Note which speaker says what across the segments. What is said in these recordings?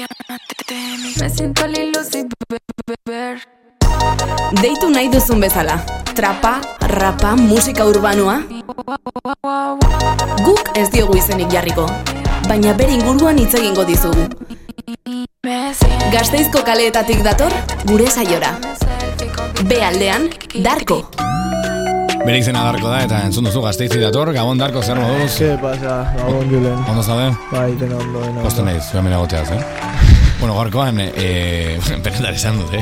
Speaker 1: Me siento sin beber.
Speaker 2: Deitu nahi duzun bezala. Trapa, rapa, musika urbanoa. Guk ez diogu izenik jarriko. Baina bere inguruan hitz egingo dizugu. Gasteizko kaleetatik dator, gure saiora. Be aldean, Darko.
Speaker 3: Bere izena darko da eta entzun duzu gazteizi dator, Gabon darko zer moduz.
Speaker 4: ¿Qué pasa? Gabon Julen.
Speaker 3: Ondo zaude?
Speaker 4: Bai, dena ondo, dena
Speaker 3: Posten
Speaker 4: ondo.
Speaker 3: naiz, joan mena goteaz, eh? Bueno, gaurkoan, eh, benetan esan dut, eh?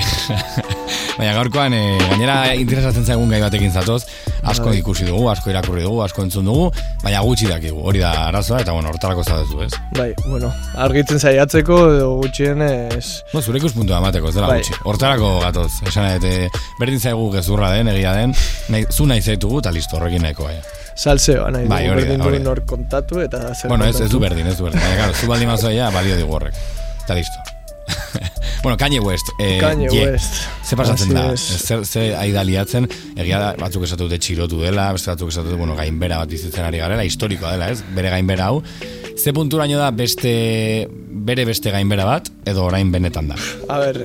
Speaker 3: Baina gaurkoan, eh, gainera interesatzen zaigun gai batekin zatoz, asko
Speaker 4: Bai.
Speaker 3: ikusi dugu, asko irakurri dugu, asko entzun dugu, baina gutxi dakigu, hori da arazoa, eta bueno, hortarako zaudezu, ez?
Speaker 4: Bai, bueno, argitzen saiatzeko edo gutxienez...
Speaker 3: No, zure ikuspuntua emateko, ez dela
Speaker 4: Bai.
Speaker 3: gutxi. Hortarako gatoz, esan eh, berdin zaigu gezurra den, egia den, nahi, zu nahi zaitugu, eta listo, horrekin nahiko, eh.
Speaker 4: Salseoa nahi
Speaker 3: Bai,
Speaker 4: dugu, berdin
Speaker 3: hori
Speaker 4: duen
Speaker 3: da.
Speaker 4: hor kontatu eta zer
Speaker 3: Bueno, ez, ez du berdin, ez du berdin. Baina, claro, zu baldin mazoia, balio digu horrek. Eta listo. bueno, Kanye West. Eh,
Speaker 4: Kanye
Speaker 3: Ye.
Speaker 4: West.
Speaker 3: Ze pasatzen da? Zer, ze ari da liatzen, egia da, batzuk esatu dute txirotu dela, beste batzuk esatu dute, bueno, gainbera bat bizitzen ari garela, historikoa dela, ez? Bere gainbera hau. Ze punturaino da beste, bere beste gainbera bat, edo orain benetan da?
Speaker 4: A ber,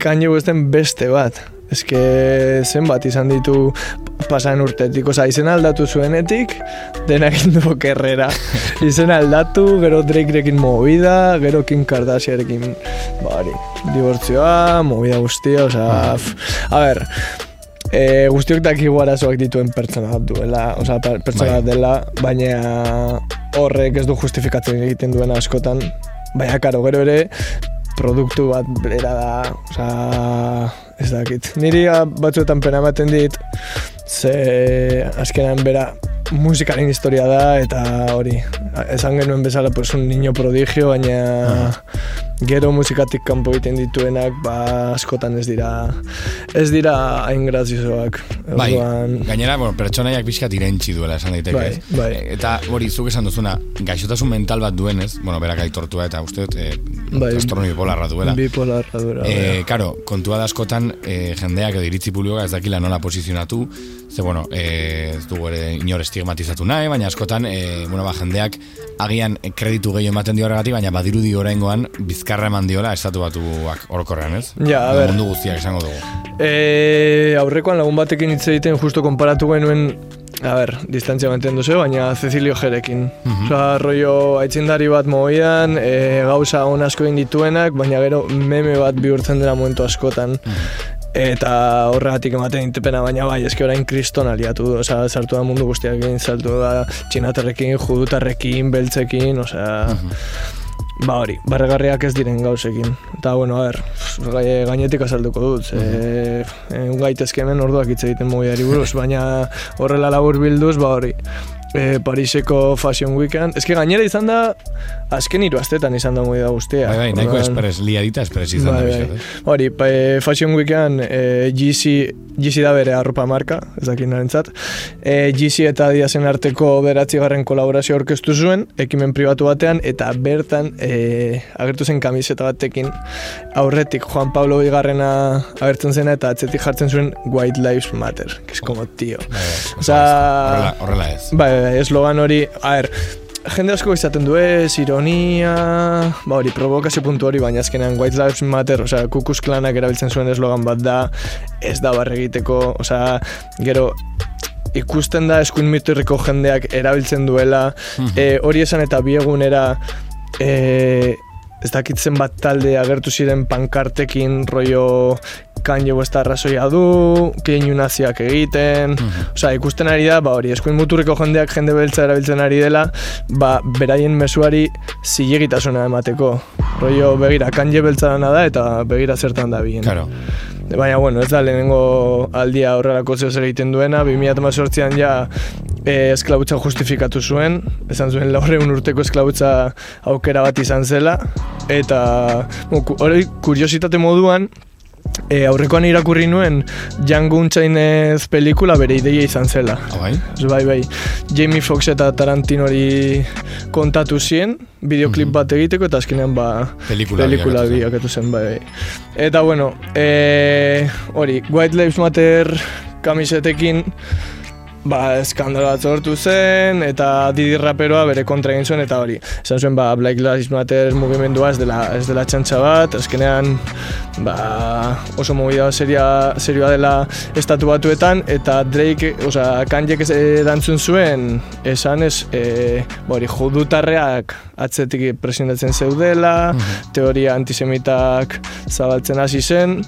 Speaker 4: Kanye Westen beste bat. Ez que zenbat izan ditu pasan urtetik, oza, izen aldatu zuenetik, dena egin du okerrera. izen aldatu, gero Drakerekin movida, gero Kim Kardashianekin, bari, dibortzioa, movida guztia, oza, f- a ber, e, guztiok dakigu arazoak dituen pertsona bat duela, oza, per- pertsona
Speaker 3: Bai.
Speaker 4: bat dela, baina horrek ez du justifikatzen egiten duena askotan, baina karo, gero ere, produktu bat bera da, oza, ez dakit. Niri ah, batzuetan pena ematen dit, ze azkenan bera musikaren historia da, eta hori, esan genuen bezala, pues, un niño prodigio, baina gero musikatik kanpo egiten dituenak, ba, askotan ez dira, ez dira hain graziosoak.
Speaker 3: Bai,
Speaker 4: Orduan,
Speaker 3: gainera, bueno, pertsonaiak pixkat irentxi duela esan daiteke.
Speaker 4: Bai, bai.
Speaker 3: E, Eta hori, zuk esan duzuna, gaixotasun mental bat duenez, bueno, berak aitortua eta uste dut, e,
Speaker 4: Bai.
Speaker 3: trastorno bipolarra duela.
Speaker 4: bipolarra dura.
Speaker 3: E, karo, kontua da askotan e, jendeak edo iritzi publikoa ez dakila nola posizionatu, ze bueno, e, ez dugu ere inor estigmatizatu nahi, baina askotan, e, bueno, ba, jendeak agian kreditu gehiago ematen dio horregatik, baina badirudi oraingoan bizkarra eman diola estatu batuak orokorrean, ez?
Speaker 4: Ja, a ber.
Speaker 3: Mundu guztiak esango dugu.
Speaker 4: E, aurrekoan lagun batekin hitz egiten justo konparatu genuen A ber, distantzia mantendu ze, baina Cecilio Jerekin. Osa, rollo, aitzindari bat moian, e, gauza on asko egin dituenak, baina gero meme bat bihurtzen dela momentu askotan. Eta horregatik ematen intepena, baina bai, eski orain kriston aliatu osea, sartu da mundu guztiak egin, saltu da txinatarrekin, judutarrekin, beltzekin, osea, ba hori, barregarriak ez diren gauzekin. Eta, bueno, a ber, gai- gainetik azalduko dut, ze, e, gaitezke hemen orduak hitz egiten mobiari buruz, baina horrela labur bilduz, ba hori, e, Pariseko Fashion Weekend, eske gainera izan da, azken hiru astetan izan da movida guztia.
Speaker 3: Bai, bai, nahiko espres, liadita espres izan da
Speaker 4: Bai, bai.
Speaker 3: ez?
Speaker 4: Hori, e, Fashion Weekan e, GC, GC da bere arropa marka, ez dakit narentzat. E, GC eta Adidasen arteko beratzigarren kolaborazio orkestu zuen, ekimen pribatu batean, eta bertan e, agertu zen kamiseta batekin aurretik Juan Pablo Bigarrena agertzen zena eta atzetik jartzen zuen White Lives Matter, que es como tío.
Speaker 3: Bai, bai,
Speaker 4: Osea,
Speaker 3: horrela, horrela ez.
Speaker 4: Bai, bai, bai, eslogan hori, a ber, jende asko izaten du ez, ironia, ba hori, provokazio puntu hori, baina azkenean White Lives Matter, osea, kukus klanak erabiltzen zuen eslogan bat da, ez da barre egiteko, osea, gero, ikusten da eskuin miturriko jendeak erabiltzen duela, e, hori esan eta biegunera, e, ez dakitzen bat talde agertu ziren pankartekin rollo Kanye West arrazoia du, keinu naziak egiten, osea, ikusten ari da, ba hori, eskuin muturreko jendeak jende beltza erabiltzen ari dela, ba, beraien mezuari zilegitasuna emateko. Rollo, begira, Kanye beltza da, eta begira zertan da bien.
Speaker 3: Claro.
Speaker 4: Baina, bueno, ez da lehenengo aldia horrelako zeo egiten duena, 2018an ja e, esklabutza justifikatu zuen, esan zuen laurreun urteko esklabutza aukera bat izan zela, eta hori kuriositate moduan, e, aurrekoan irakurri nuen Django Unchainez pelikula bere ideia izan zela.
Speaker 3: Ah, bai?
Speaker 4: Bai, bai. Jamie Foxx eta Tarantinori kontatu zien, bideoklip bat egiteko, eta azkenean ba,
Speaker 3: Pelikula
Speaker 4: pelikula
Speaker 3: bilakatu zen.
Speaker 4: bilakatu zen, bai, bai. Eta bueno, e, hori, White Lives Matter kamisetekin, ba, eskandalo bat sortu zen, eta Didi raperoa bere kontra egin zuen, eta hori. Esan zuen, ba, Black Lives Matter mugimendua ez dela, ez dela txantxa bat, azkenean, ba, oso movida seria, serioa dela estatu batuetan, eta Drake, oza, Kanjek erantzun zuen, esan ez, e, ba, hori, judutarreak atzetik presentatzen zeudela, teoria antisemitak zabaltzen hasi zen,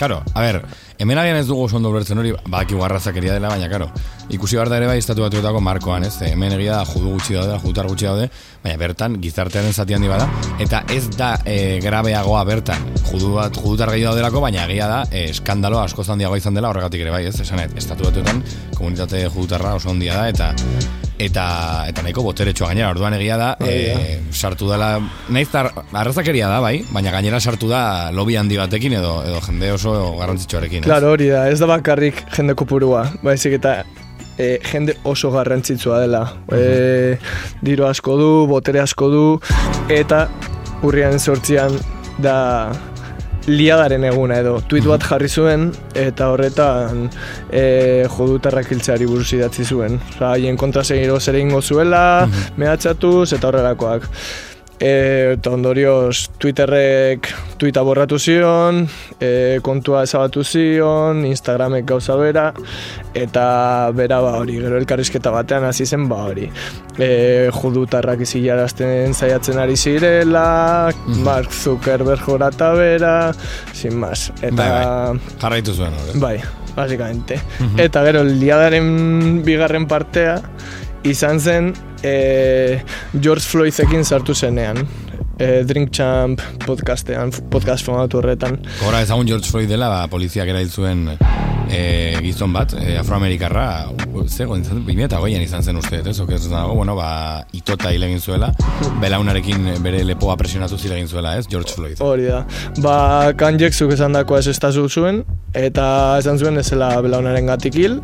Speaker 3: Karo, a ber, hemen agian ez dugu oso ondo ulertzen hori, badaki guarrazakeria dela, baina, karo, ikusi behar da ere bai estatu batuetako markoan, ez? Hemen egia da judu gutxi daude, judutar gutxi daude, baina bertan gizartearen zati handi bada, eta ez da e, grabeagoa bertan judu bat, judutar gehiago daudelako, baina egia da e, eskandalo asko handiagoa izan dela horregatik ere bai, ez? Esanet, estatu batuetan komunitate judutarra oso handia da, eta eta eta nahiko boteretsua gainera orduan egia da e, sartu dela naiz arrazakeria da bai baina gainera sartu da lobby handi batekin edo edo jende oso garrantzitsuarekin
Speaker 4: Claro, hori da, ez da bakarrik jende kopurua, baizik eta e, jende oso garrantzitsua dela. E, diru asko du, botere asko du, eta urrian sortzian da liadaren eguna edo tweet bat jarri zuen eta horretan e, jodutarrak hiltzeari buruz idatzi zuen. Osa, haien kontra segiro zer egingo zuela, mehatxatuz eta horrelakoak. E, eta ondorioz Twitterrek tuita borratu zion, e, kontua ezabatu zion, Instagramek gauza bera, eta bera ba hori, gero elkarrizketa batean hasi zen ba hori. E, judutarrak izilarazten zaiatzen ari zirela, Mark Zuckerberg jorata bera, sin más. Eta,
Speaker 3: Bai, bai. Jarraitu zuen hori.
Speaker 4: Bai, básicamente. Eta gero, liadaren bigarren partea izan zen e, George Floydekin sartu zenean. E, Drink Champ podcastean, podcast formatu horretan.
Speaker 3: Gora ezagun George Floyd dela, ba, poliziak erail zuen e, gizon bat, e, afroamerikarra, zego, izan, 2008an izan zen uste, ez, ok, ez dago, bueno, ba, itota hil egin zuela, belaunarekin bere lepoa presionatu zile egin zuela, ez, George Floyd.
Speaker 4: Hori da. Ba, Kanjek zuk esan dakoa ez estazu zuen, eta esan zuen ez zela belaunaren gatik hil,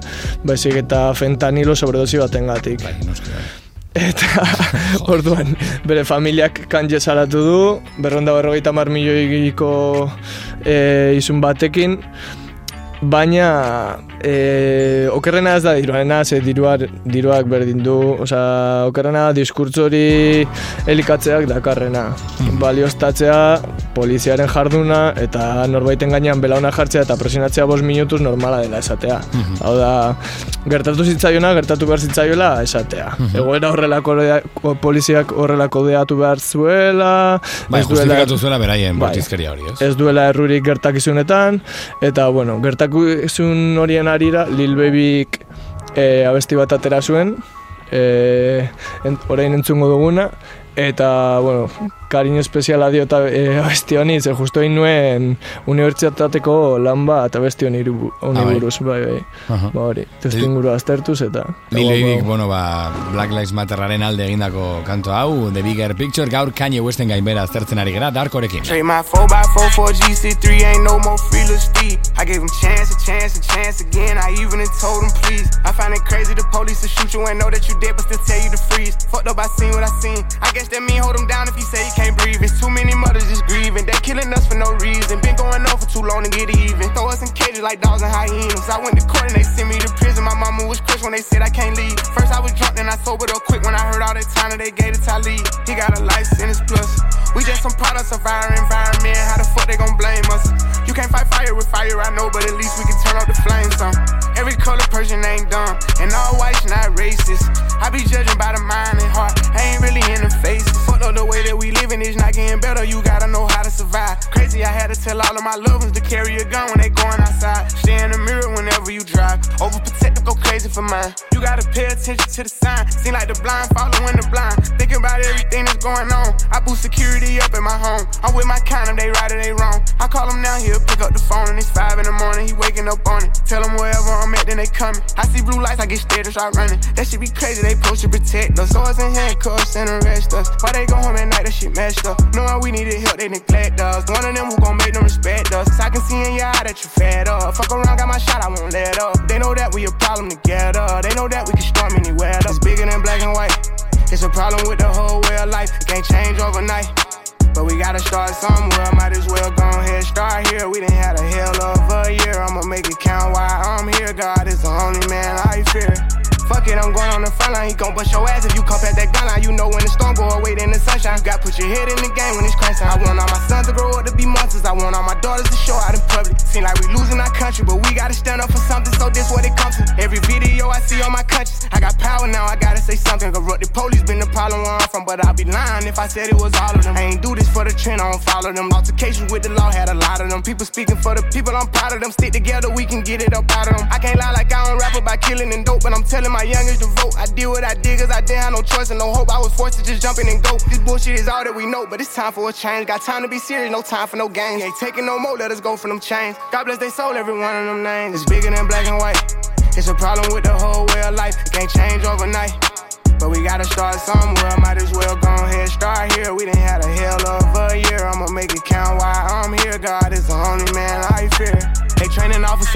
Speaker 4: baizik eta fentanilo sobredosi baten gatik.
Speaker 3: Bai, noski, bai.
Speaker 4: Eta orduan bere familiak kanje salatu du, berronda berrogeita mar milioiko e, izun batekin, baina e, okerrena ez da diruarena, ze diruar, diruak berdin du, osea, okerrena diskurtso hori elikatzeak dakarrena. Baliostatzea, poliziaren jarduna, eta norbaiten gainean belauna jartzea eta presionatzea bost minutuz normala dela esatea. Hau da, gertatu zitzaiona, gertatu behar zitzaiola esatea. Egoera horrelako poliziak horrelako deatu behar zuela,
Speaker 3: Bai,
Speaker 4: ez duela-
Speaker 3: zuela beraien
Speaker 4: Bai.
Speaker 3: hori, ez?
Speaker 4: ez duela errurik gertakizunetan, eta, bueno, gertakizun horien arira, Lil Babyk e, abesti bat atera zuen, e, en, orain entzungo duguna, eta, bueno, kariño espeziala dio eta e, abesti honi, ze justo egin nuen unibertsitateko lan bat abesti honi
Speaker 3: Ah, bai.
Speaker 4: buruz, bai, bai. Ba hori, testu inguru aztertuz eta...
Speaker 3: Lil bueno, ba, Black Lives Matterraren alde egindako kanto hau, The Bigger Picture, gaur Kanye Westen gainbera aztertzen ari gara, Darkorekin.
Speaker 5: Trade my 4x4 for a GC3, ain't no more feelers Steve. I gave him chance, a chance, a chance again. I even told him please. I find it crazy the police will shoot you and know that you dead, but still tell you to freeze. Fucked up, I seen what I seen. I guess that mean hold him down if he say can't breathe. It's too many mothers just grieving. They killing us for no reason. Been going on for too long to get even. Throw us in cages like dogs and hyenas. I went to court and they sent me to prison. My mama was crushed when they said I can't leave. First I was drunk, then I sobered up quick when I heard all that time that they gave it to Talib. He got a life sentence plus. We just some products of our environment. How the fuck they gon' blame us? You can't fight fire with fire, I know, but at least we can turn off the flames on. Every color person ain't dumb, and all whites not racist. I be judging by the mind and heart, I ain't really in the faces. Fuck up the way that we living is not getting better, you gotta know how to survive. Crazy, I had to tell all of my loved ones to carry a gun when they going outside. Stay in the mirror whenever you drive. Overprotective, go crazy for mine. You gotta pay attention to the sign. Seem like the blind following the blind. Thinking about everything that's going on. I boost security up in my home. I'm with my kind of they right or they wrong. I call him now, he'll pick up the phone and it's five in the morning. He waking up on it. Tell him wherever I'm at, then they coming. I see blue lights, I get scared and start running. That shit be crazy, they supposed to protect us. Swords and handcuffs and arrest us. Why they go home at night, that shit messed up. Knowing we needed help, they neglect us. One of them who gon' make them respect us. I can see in your eye that you fed up. Fuck around, got my shot, I won't let up. They know that we a problem together. They know that we can storm anywhere. That's bigger than black and white. It's a problem with the whole way of life. It can't change overnight. But we gotta start somewhere. Might as well go ahead, start here. We done had a hell of a year. I'ma make it count while I'm here. God is the only man I fear. Fuck it, I'm going on the front line. He gon' bust your ass if you come past that gun line. You know when the storm go away, then the sunshine. You got put your head in the game when it's crunch time. I want all my sons to grow up to be monsters. I want all my daughters to show out in public. Seem like we losing our country, but we gotta stand up for something. So this what it comes to. Every video I see on my conscience, I got power now. I gotta say something. Corrupt the police been the problem where I'm from, but I'd be lying if I said it was all of them. I ain't do this for the trend, I don't follow them. Altercations with the law had a lot of them. People speaking for the people, I'm proud of them. Stick together, we can get it up out of them. I can't lie like I don't rap about killing and dope, but I'm telling my youngest to vote. I did what I did, cause I didn't have no choice and no hope. I was forced to just jump in and go. This bullshit is all that we know, but it's time for a change. Got time to be serious, no time for no games. Ain't taking no more, let us go for them chains. God bless they soul, every one of them names. It's bigger than black and white. It's a problem with the whole way of life. It can't change overnight. But we gotta start somewhere. Might as well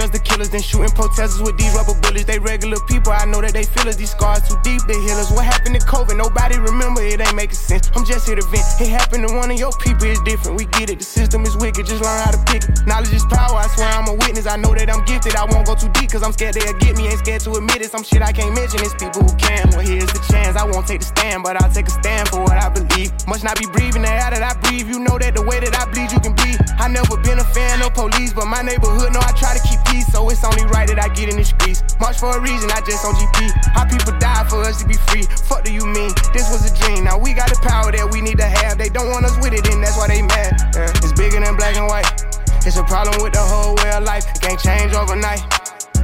Speaker 5: officers, the killers, then shooting protesters with these rubber bullets. They regular people, I know that they feel us. These scars too deep, they heal us. What happened to COVID? Nobody remember, it ain't making sense. I'm just here to vent. It happened to one of your people, it's different. We get it, the system is wicked, just learn how to pick it. Knowledge is power, I swear I'm a witness. I know that I'm gifted, I won't go too deep, cause I'm scared they'll get me. Ain't scared to admit it, some shit I can't mention. It's people who can. Well, here's the chance. I won't take the stand, but I'll take a stand for what I believe. Must not be breathing the air that I breathe. You know that the way that I bleed, you can breathe. I never been a fan of police, but my neighborhood know I try to keep so it's only right that I get in the streets. March for a reason, I just on GP. How people die for us to be free. Fuck do you mean? This was a dream. Now we got the power that we need to have. They don't want us with it, and that's why they mad. Yeah. It's bigger than black and white. It's a problem with the whole way of life. It can't change overnight.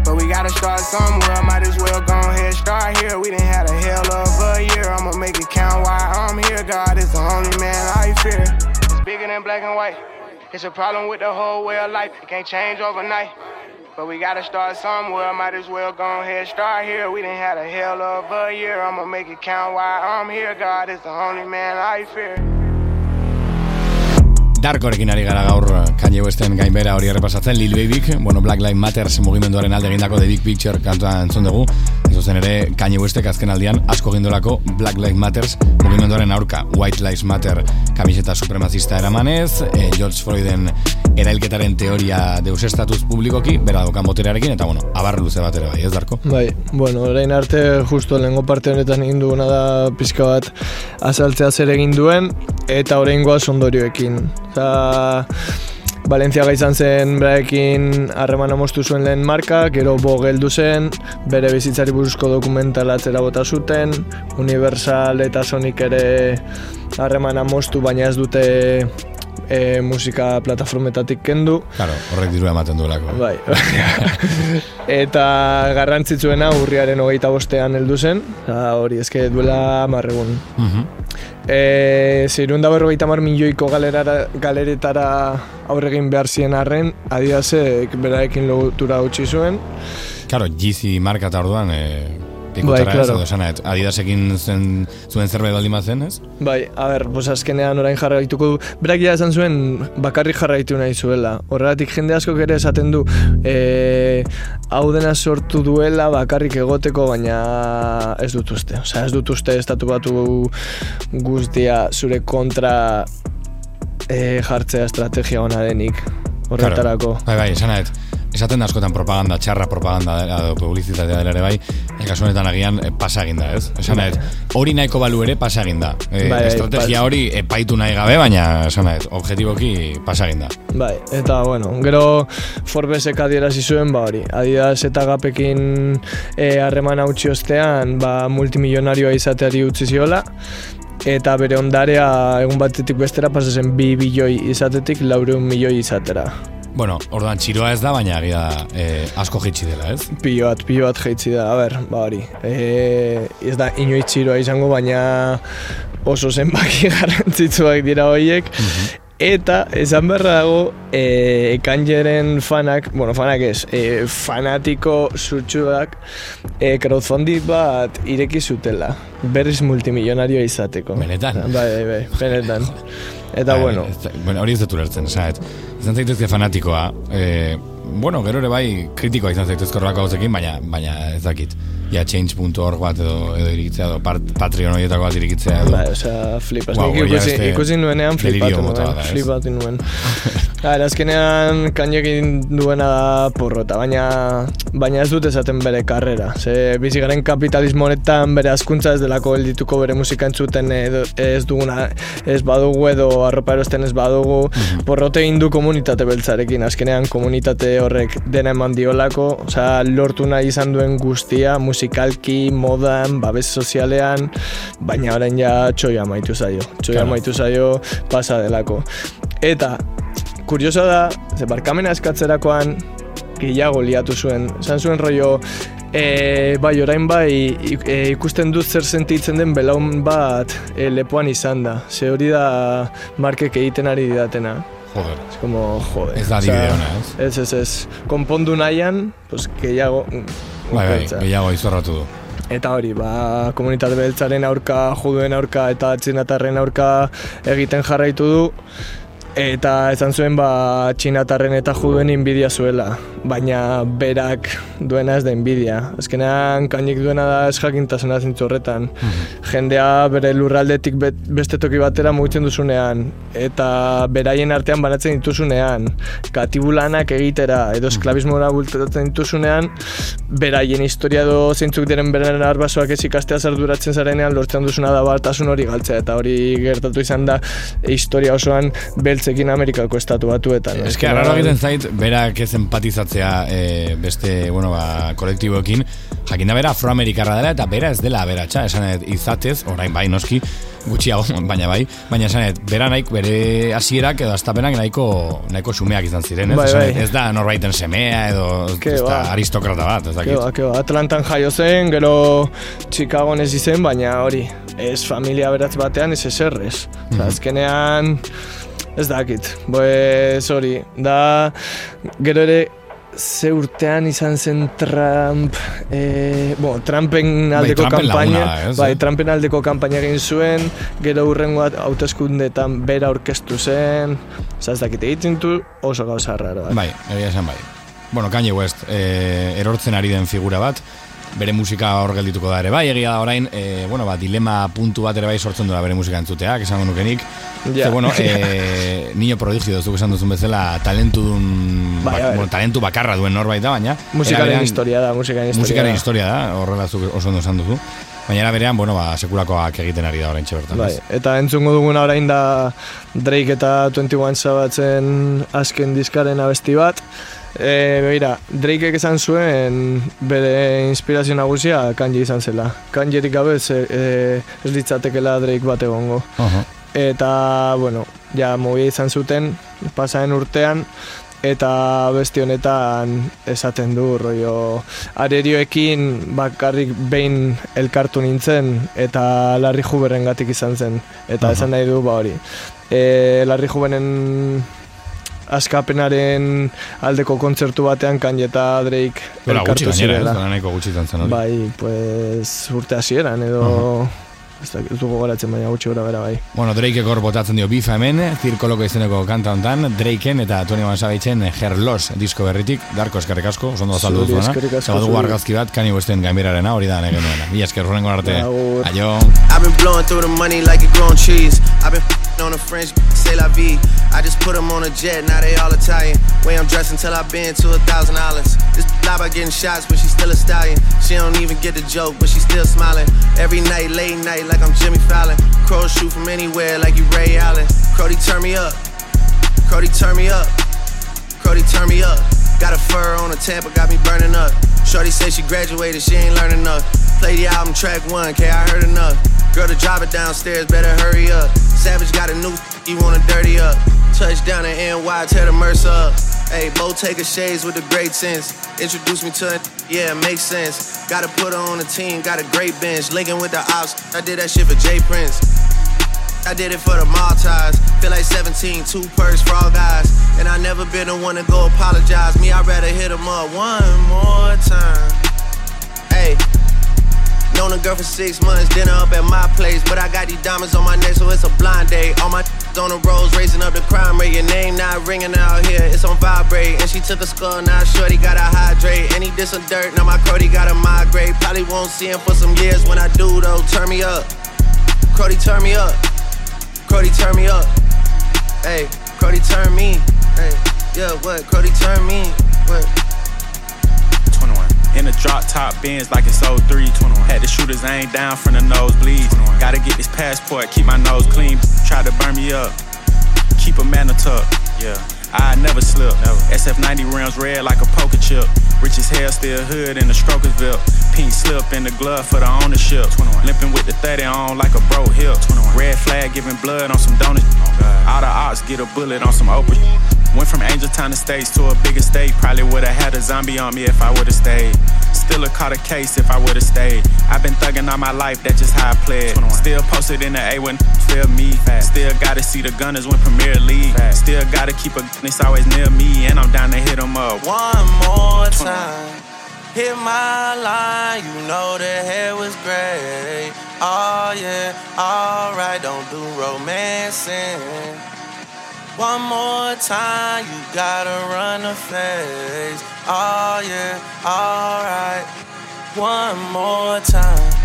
Speaker 5: But we gotta start somewhere. Might as well go ahead, start here. We done had a hell of a year. I'ma make it count why I'm here. God is the only man I fear. It's bigger than black and white. It's a problem with the whole way of life. It can't change overnight. But we gotta start somewhere. Might as well go ahead, start here. We done had a hell of a year. I'ma make it count why I'm here. God is the only man I fear.
Speaker 3: Darkorekin ari gara gaur Kanye Westen gainbera hori errepasatzen Lil Babyk, bueno, Black Lives Matters mugimenduaren alde egindako The Big Picture kantua entzun dugu Zuzen ere, Kanye Westek azken aldian asko gindolako Black Lives Matters mugimenduaren aurka White Lives Matter kamiseta supremazista eramanez e, George Floyden erailketaren teoria deus estatuz publikoki bera daukan boterearekin eta bueno, abar luze bat ere bai, ez darko?
Speaker 4: Bai, bueno, orain arte justo lehengo parte honetan egin duguna da pizka bat azaltzea zer egin duen eta oraingoa ondorioekin. Osa, Valencia izan zen beraekin harremana moztu zuen lehen marka, gero bo geldu zen, bere bizitzari buruzko dokumentalatzera bota zuten, Universal eta Sonic ere harremana moztu, baina ez dute e, musika plataformetatik kendu.
Speaker 3: Claro, horrek diru ematen duelako.
Speaker 4: Bai. eta garrantzitsuena urriaren hogeita bostean heldu zen, hori eske duela marregun.
Speaker 3: Mhm.
Speaker 4: E, Zirun da berrogeita mar milioiko galerara, galeretara aurregin behar zien arren, adiazek beraekin lotura utzi zuen.
Speaker 3: Claro, Yeezy marka eta orduan, e,
Speaker 4: Bai,
Speaker 3: pikutara ez,
Speaker 4: claro.
Speaker 3: edo esan nahet, Adidasekin zen, zuen zerbait baldin bazen, ez?
Speaker 4: Bai, a ber, pues azkenean orain jarraituko du. Berak ja esan zuen bakarrik jarraitu nahi zuela. Horregatik jende askok ere esaten du e, hau dena sortu duela bakarrik egoteko, baina ez dut uste. Osea, ez dut uste estatu batu guztia zure kontra e, jartzea estrategia ona denik. Horretarako.
Speaker 3: Bai, bai, esan esaten da askotan propaganda, txarra propaganda edo publizitatea dela ere bai, e, kasu honetan agian e, pasa egin da, ez? Esan nahet, hori nahiko balu ere pasa egin da. E,
Speaker 4: Bai, bai,
Speaker 3: estrategia hori epaitu nahi gabe, baina esan nahet, objetiboki pasa egin da.
Speaker 4: Bai, eta bueno, gero Forbesek adierazi zuen, ba hori, Adidas eta Gapekin eh, harremana utzi ostean, ba multimilionarioa izateari utzi ziola, eta bere ondarea egun batetik bestera pasa zen bi bilioi izatetik laureun milioi izatera.
Speaker 3: Bueno, orduan txiroa ez da, baina agia da, e, asko jitsi dela, ez?
Speaker 4: Pilo bat, pilo bat jeitzi da, a ber, ba hori. E, ez da inoiz txiroa izango, baina oso zenbaki garrantzitsuak dira horiek. Eta, esan beharra dago, e, Kanjeren fanak, bueno, fanak ez, e, fanatiko zutsuak, e, crowdfunding bat ireki zutela. Berriz multimilionarioa izateko.
Speaker 3: Benetan?
Speaker 4: Bai, bai, benetan. Eta,
Speaker 3: Bai,
Speaker 4: bueno,
Speaker 3: ez bueno, hori ez dut ulertzen, esaet. Izan zaitezke fanatikoa, e, bueno, gero ere bai kritikoa izan zaitezke horrelako gauzekin, baina, baina ez dakit. Ja, change.org bat edo, edo irikitzea, edo part, Patreon horietako bat irikitzea, edo.
Speaker 4: Bai, osea, flipas.
Speaker 3: Wow,
Speaker 4: Nik ikusi,
Speaker 3: beste
Speaker 4: ikusi nuenean flipatu nuen, flipatu nuen. Gara, azkenean kainekin duena da porrota, baina, baina ez dut esaten bere karrera. Ze bizi garen kapitalismo honetan bere askuntza ez delako geldituko bere musika entzuten edo, ez duguna, ez badugu edo arropa erosten ez badugu. Porrote egin du komunitate beltzarekin, azkenean komunitate horrek dena eman diolako, osea, lortu nahi izan duen guztia, musikalki, modan, babes sozialean, baina orain ja txoia maitu zaio. Txoia
Speaker 3: Claro.
Speaker 4: maitu zaio pasa delako. Eta, kurioso da, ze barkamena eskatzerakoan gehiago liatu zuen. Esan zuen rollo, e, bai, orain bai, e, ikusten dut zer sentitzen den belaun bat e, lepoan izan da. Ze hori da markek egiten ari didatena.
Speaker 3: Joder.
Speaker 4: Ez como, jode.
Speaker 3: Ez da adibide ona, ez?
Speaker 4: Ez, ez, ez. Konpondu nahian, pues, gehiago...
Speaker 3: Bai, bai, gehiago izorratu du.
Speaker 4: Eta hori, ba, komunitate beltzaren aurka, juduen aurka eta txinatarren aurka egiten jarraitu du. Eta esan zuen ba, txinatarren eta juduen inbidia zuela, baina berak duena ez da inbidia. Azkenean kainik duena da ez jakintasuna zintzu horretan. Jendea bere lurraldetik bet, beste toki batera mugitzen duzunean, eta beraien artean banatzen dituzunean, katibulanak egitera, edo esklabismora bultatzen dituzunean, beraien historia edo zeintzuk diren beren arbasoak ez ikastea zarduratzen zarenean lortzen duzuna da batasun hori galtzea, eta hori gertatu izan da historia osoan beltzekin Amerikako estatu batuetan.
Speaker 3: Ez que arraro egiten zait, berak ez empatizatzea e, beste, bueno, ba, kolektiboekin, jakinda bera afroamerikarra dela eta bera ez dela aberatsa, esanet izatez, orain bai, noski, gutxiago, baina bai, baina esanet, bera naik bere hasierak edo astapenak nahiko, nahiko xumeak izan ziren, ez?
Speaker 4: Bai,
Speaker 3: Esanet,
Speaker 4: bai.
Speaker 3: ez da norbaiten semea edo
Speaker 4: Ke
Speaker 3: ez da
Speaker 4: ba.
Speaker 3: aristokrata bat, ez dakit.
Speaker 4: ba, ba, Atlantan jaio zen, gero Chicagoan ez izen, baina hori, ez familia beratz batean ez eserrez.
Speaker 3: Mhm.
Speaker 4: Azkenean, ez dakit, pues hori, da, gero ere, ze urtean izan zen Trump, e, bueno, Trumpen aldeko
Speaker 3: Trumpen
Speaker 4: kanpaina,
Speaker 3: laguna da, ez,
Speaker 4: bai,
Speaker 3: eh?
Speaker 4: Trumpen aldeko kanpaina egin zuen, gero hurrengo hauteskundetan bera aurkeztu zen, ez dakit, egiten du oso gauza raro.
Speaker 3: Bai, egia bai. Bueno, Kanye West, e, erortzen ari den figura bat, bere musika hor geldituko da ere bai, egia da orain, e, bueno, ba, dilema puntu bat ere bai sortzen duela bere musika entzuteak, esango nukenik.
Speaker 4: Ja.
Speaker 3: Ze, bueno, e, niño prodigio zuk esan duzun bezala, talentu dun,
Speaker 4: Bai,
Speaker 3: ba-
Speaker 4: bai.
Speaker 3: bueno, talentu bakarra duen norbait da, baina...
Speaker 4: Musikaren
Speaker 3: berean-
Speaker 4: historia da, musikaren historia.
Speaker 3: Musikaren historia da, horrela zuk oso ondo esan duzu. Baina era berean, bueno, ba, sekulakoak egiten ari da orain bertan.
Speaker 4: Bai, eta entzungo duguna orain da Drake eta 21 Savagen azken diskaren abesti bat. E, begira, Drakeek esan zuen bere inspirazio nagusia Kanye izan zela. Kanyerik gabe ez, e, ez litzatekela Drake bat egongo.
Speaker 3: Oho.
Speaker 4: Eta, bueno, ja mogia izan zuten pasaren urtean eta beste honetan esaten du rollo arerioekin bakarrik behin elkartu nintzen eta Larry Hooveren gatik izan zen eta
Speaker 3: Aha.
Speaker 4: esan nahi du ba hori e, Larry Hooveren askapenaren aldeko kontzertu batean Kanye eta Drake
Speaker 3: Bera gutxi gainera, nahiko gutxi zen hori.
Speaker 4: Bai, pues urte hasieran edo ez dakit, ez dugu goratzen baina gutxi gora bera bai.
Speaker 3: Bueno, Drake ekor botatzen dio bifa hemen, zirkoloko izeneko kanta hontan, Drakeen eta Tony Savageen Herlos disko berritik, Darko eskerrik asko, oso ondo azaldu duzuena. Eta
Speaker 4: zuri.
Speaker 3: argazki bat, Kanye Westen gainberarena, hori da negen duena. Mila esker, horrengo arte. Aio.
Speaker 6: I've been blowing through the money like it growing trees. I've been on a French, say la vie. I just put them on a jet, now they all Italian. Way I'm dressed until I've been to a thousand dollars. This lie about getting shots, but she's still a stallion. She don't even get the joke, but she's still smiling. Every night, late night, like I'm Jimmy Fallon. Crows shoot from anywhere, like you Ray Allen. Crody, turn me up. Crody, turn me up. Crody, turn me up. Got a fur on a Tampa, got me burning up. Shorty said she graduated, she ain't learning enough. Play the album track one, K, I heard enough. Girl to drive it downstairs, better hurry up. Savage got a new, you wanna dirty up. Touchdown in NY, tear the Mercer up. Hey, Bo take a shades with the great sense. Introduce me to it, yeah, it makes sense. Gotta put her on the team, got a great bench. Linking with the ops, I did that shit for Jay Prince. I did it for the Maltese. Feel like 17, two for all guys. And I never been the one to go apologize. Me, I'd rather hit him up one more time. Hey, girl for six months, dinner up at my place. But I got these diamonds on my neck, so it's a blind date. All my on the roads, raising up the crime rate. Your name not ringing out here, it's on vibrate. And she took a skull, now shorty gotta hydrate. And he did some dirt, now my Crody gotta migrate. Probably won't see him for some years when I do, though. Turn me up. Crody, turn me up. Crody, turn me up. Hey, Crody, turn me. Hey, yeah, what? Cody turn me. What?
Speaker 7: 21. In a drop top Benz like it's 03. 21. Had the shooters ain't down from the nosebleeds. Gotta get this passport, keep my nose clean. Try to burn me up. Keep a man tuck. Yeah. I never slip. Never. SF90 rims red like a poker chip. Rich as hell, still hood in the Strokersville. Pink slip in the glove for the ownership. 21. Limping with the 30 on like a bro hip. 21. Red flag giving blood on some donuts. Oh All the ops get a bullet on some Oprah. Went from Angel Town Estates to a bigger state. Probably would've had a zombie on me if I would've stayed. Still a caught a case if I would've stayed. I've been thugging all my life, that's just how I played. Still posted in the A when feel me. Still gotta see the gunners win Premier League. Still gotta keep a gun, it's always near me. And I'm down to hit them up.
Speaker 6: One more time. Hit my line, you know the hair was gray. Oh yeah, alright, don't do romancing. One more time, you gotta run the face. Oh yeah, alright. One more time.